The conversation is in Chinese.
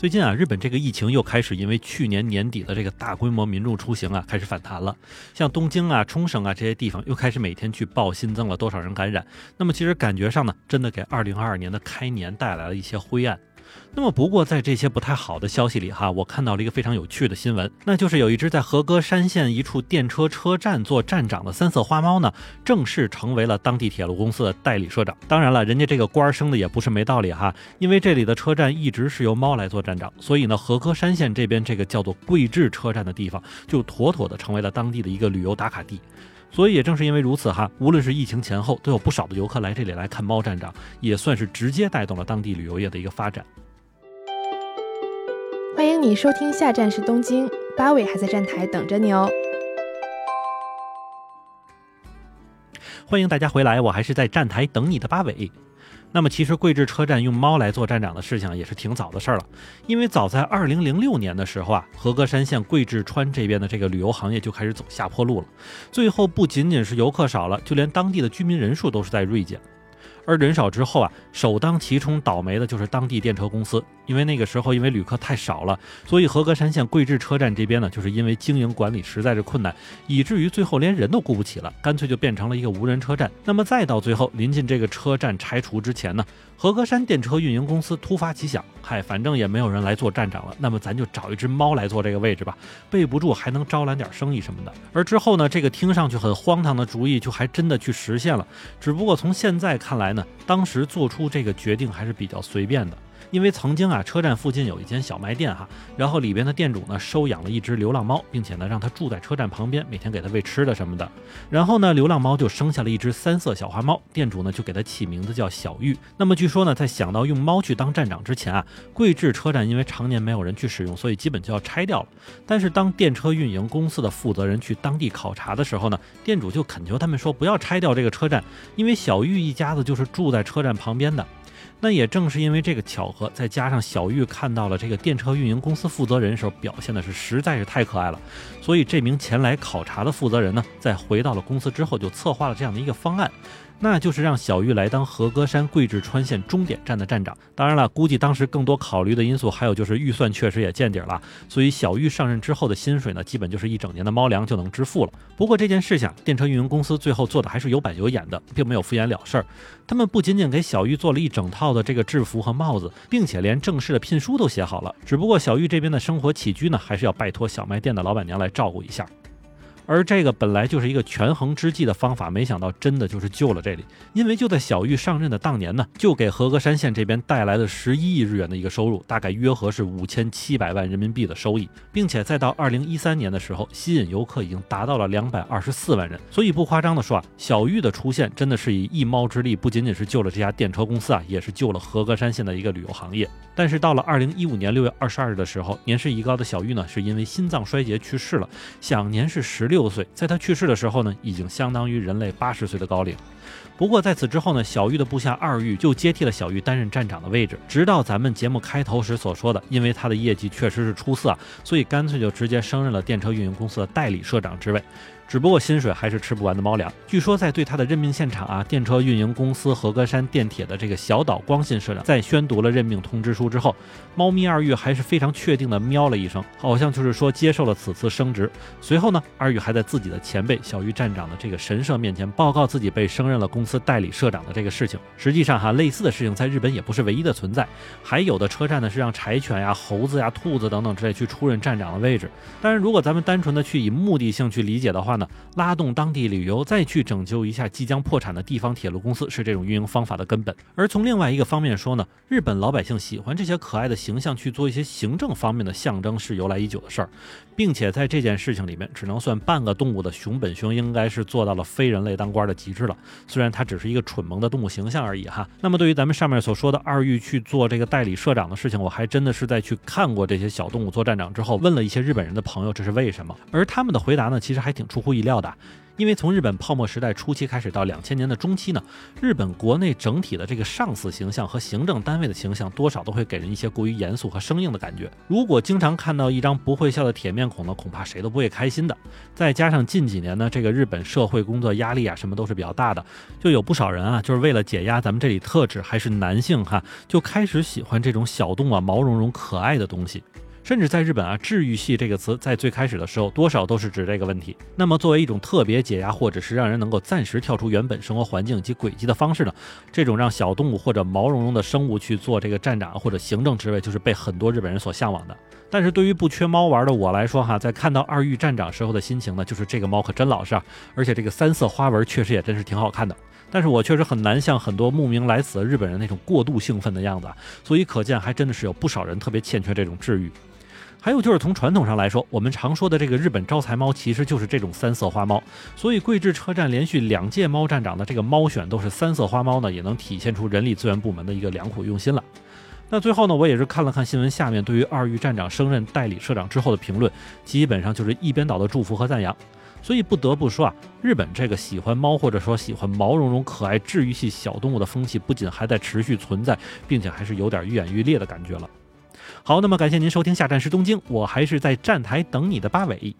最近啊，日本这个疫情又开始因为去年年底的这个大规模民众出行啊，开始反弹了。像东京啊、冲绳啊这些地方又开始每天去报新增了多少人感染。那么其实感觉上呢，真的给2022年的开年带来了一些灰暗。那么，不过在这些不太好的消息里哈，我看到了一个非常有趣的新闻，那就是有一只在和歌山县一处电车车站做站长的三色花猫呢，正式成为了当地铁路公司的代理社长。当然了，人家这个官儿升的也不是没道理哈，因为这里的车站一直是由猫来做站长，所以呢，和歌山县这边这个叫做贵志车站的地方，就妥妥的成为了当地的一个旅游打卡地。所以也正是因为如此哈，无论是疫情前后，都有不少的游客来这里来看猫站长，也算是直接带动了当地旅游业的一个发展。欢迎你收听，下站是东京，八尾还在站台等着你哦。欢迎大家回来，我还是在站台等你的八尾。那么其实贵志车站用猫来做站长的事情也是挺早的事儿了，因为早在二零零六年的时候啊，和歌山县贵志川这边的这个旅游行业就开始走下坡路了，最后不仅仅是游客少了，就连当地的居民人数都是在锐减。而人少之后啊，首当其冲倒霉的就是当地电车公司，因为那个时候因为旅客太少了，所以和歌山县桂志车站这边呢，就是因为经营管理实在是困难，以至于最后连人都雇不起了，干脆就变成了一个无人车站。那么再到最后临近这个车站拆除之前呢，和歌山电车运营公司突发奇想，嗨，反正也没有人来做站长了，那么咱就找一只猫来做这个位置吧，备不住还能招揽点生意什么的。而之后呢，这个听上去很荒唐的主意就还真的去实现了，只不过从现在看来当时做出这个决定还是比较随便的。因为曾经啊，车站附近有一间小卖店哈，然后里边的店主呢收养了一只流浪猫，并且呢让它住在车站旁边，每天给它喂吃的什么的。然后呢，流浪猫就生下了一只三色小花猫，店主呢就给它起名字叫小玉。那么据说呢，在想到用猫去当站长之前啊，桂志车站因为常年没有人去使用，所以基本就要拆掉了。但是当电车运营公司的负责人去当地考察的时候呢，店主就恳求他们说不要拆掉这个车站，因为小玉一家子就是住在车站旁边的。那也正是因为这个巧合，再加上小玉看到了这个电车运营公司负责人时候表现的是实在是太可爱了，所以这名前来考察的负责人呢，在回到了公司之后，就策划了这样的一个方案。那就是让小玉来当和歌山贵志川线终点站的站长。当然了，估计当时更多考虑的因素还有就是预算确实也见底了，所以小玉上任之后的薪水呢，基本就是一整年的猫粮就能支付了。不过这件事情，电车运营公司最后做的还是有板有眼的，并没有敷衍了事儿。他们不仅仅给小玉做了一整套的这个制服和帽子，并且连正式的聘书都写好了。只不过小玉这边的生活起居呢，还是要拜托小卖店的老板娘来照顾一下。而这个本来就是一个权衡之计的方法，没想到真的就是救了这里。因为就在小玉上任的当年呢，就给和歌山县这边带来了十一亿日元的一个收入，大概约合是五千七百万人民币的收益，并且再到二零一三年的时候，吸引游客已经达到了两百二十四万人。所以不夸张的说啊，小玉的出现真的是以一猫之力，不仅仅是救了这家电车公司啊，也是救了和歌山县的一个旅游行业。但是到了二零一五年六月二十二日的时候，年事已高的小玉呢，是因为心脏衰竭去世了，享年是十六。六岁，在他去世的时候呢，已经相当于人类八十岁的高龄。不过在此之后呢，小玉的部下二玉就接替了小玉担任站长的位置，直到咱们节目开头时所说的，因为他的业绩确实是出色，所以干脆就直接升任了电车运营公司的代理社长职位。只不过薪水还是吃不完的猫粮。据说在对他的任命现场啊，电车运营公司和歌山电铁的这个小岛光信社长在宣读了任命通知书之后，猫咪二玉还是非常确定的喵了一声，好像就是说接受了此次升职。随后呢，二玉还在自己的前辈小玉站长的这个神社面前报告自己被升任了公司代理社长的这个事情。实际上哈，类似的事情在日本也不是唯一的存在，还有的车站呢是让柴犬呀、猴子呀、兔子等等之类去出任站长的位置。当然，如果咱们单纯的去以目的性去理解的话，拉动当地旅游，再去拯救一下即将破产的地方铁路公司，是这种运营方法的根本。而从另外一个方面说呢，日本老百姓喜欢这些可爱的形象去做一些行政方面的象征，是由来已久的事儿，并且在这件事情里面，只能算半个动物的熊本熊应该是做到了非人类当官的极致了。虽然它只是一个蠢萌的动物形象而已哈。那么对于咱们上面所说的二玉去做这个代理社长的事情，我还真的是在去看过这些小动物做站长之后，问了一些日本人的朋友这是为什么，而他们的回答呢，其实还挺出乎出意料的。因为从日本泡沫时代初期开始到两千年的中期呢，日本国内整体的这个上司形象和行政单位的形象多少都会给人一些过于严肃和生硬的感觉。如果经常看到一张不会笑的铁面孔呢，恐怕谁都不会开心的。再加上近几年呢，这个日本社会工作压力啊什么都是比较大的，就有不少人啊，就是为了解压咱们这里特指还是男性哈，就开始喜欢这种小动物毛茸茸可爱的东西。甚至在日本啊，治愈系这个词在最开始的时候，多少都是指这个问题。那么，作为一种特别解压，或者是让人能够暂时跳出原本生活环境及轨迹的方式呢，这种让小动物或者毛茸茸的生物去做这个站长或者行政职位，就是被很多日本人所向往的。但是对于不缺猫玩的我来说，哈，在看到二玉站长时候的心情呢，就是这个猫可真老实啊，而且这个三色花纹确实也真是挺好看的。但是我确实很难像很多慕名来此的日本人那种过度兴奋的样子，所以可见还真的是有不少人特别欠缺这种治愈。还有就是从传统上来说，我们常说的这个日本招财猫，其实就是这种三色花猫。所以贵志车站连续两届猫站长的这个猫选都是三色花猫呢，也能体现出人力资源部门的一个良苦用心了。那最后呢，我也是看了看新闻下面对于二玉站长升任代理社长之后的评论，基本上就是一边倒的祝福和赞扬。所以不得不说啊，日本这个喜欢猫或者说喜欢毛茸茸可爱治愈系小动物的风气，不仅还在持续存在，并且还是有点愈演愈烈的感觉了。好，那么感谢您收听下站是东京，我还是在站台等你的八尾。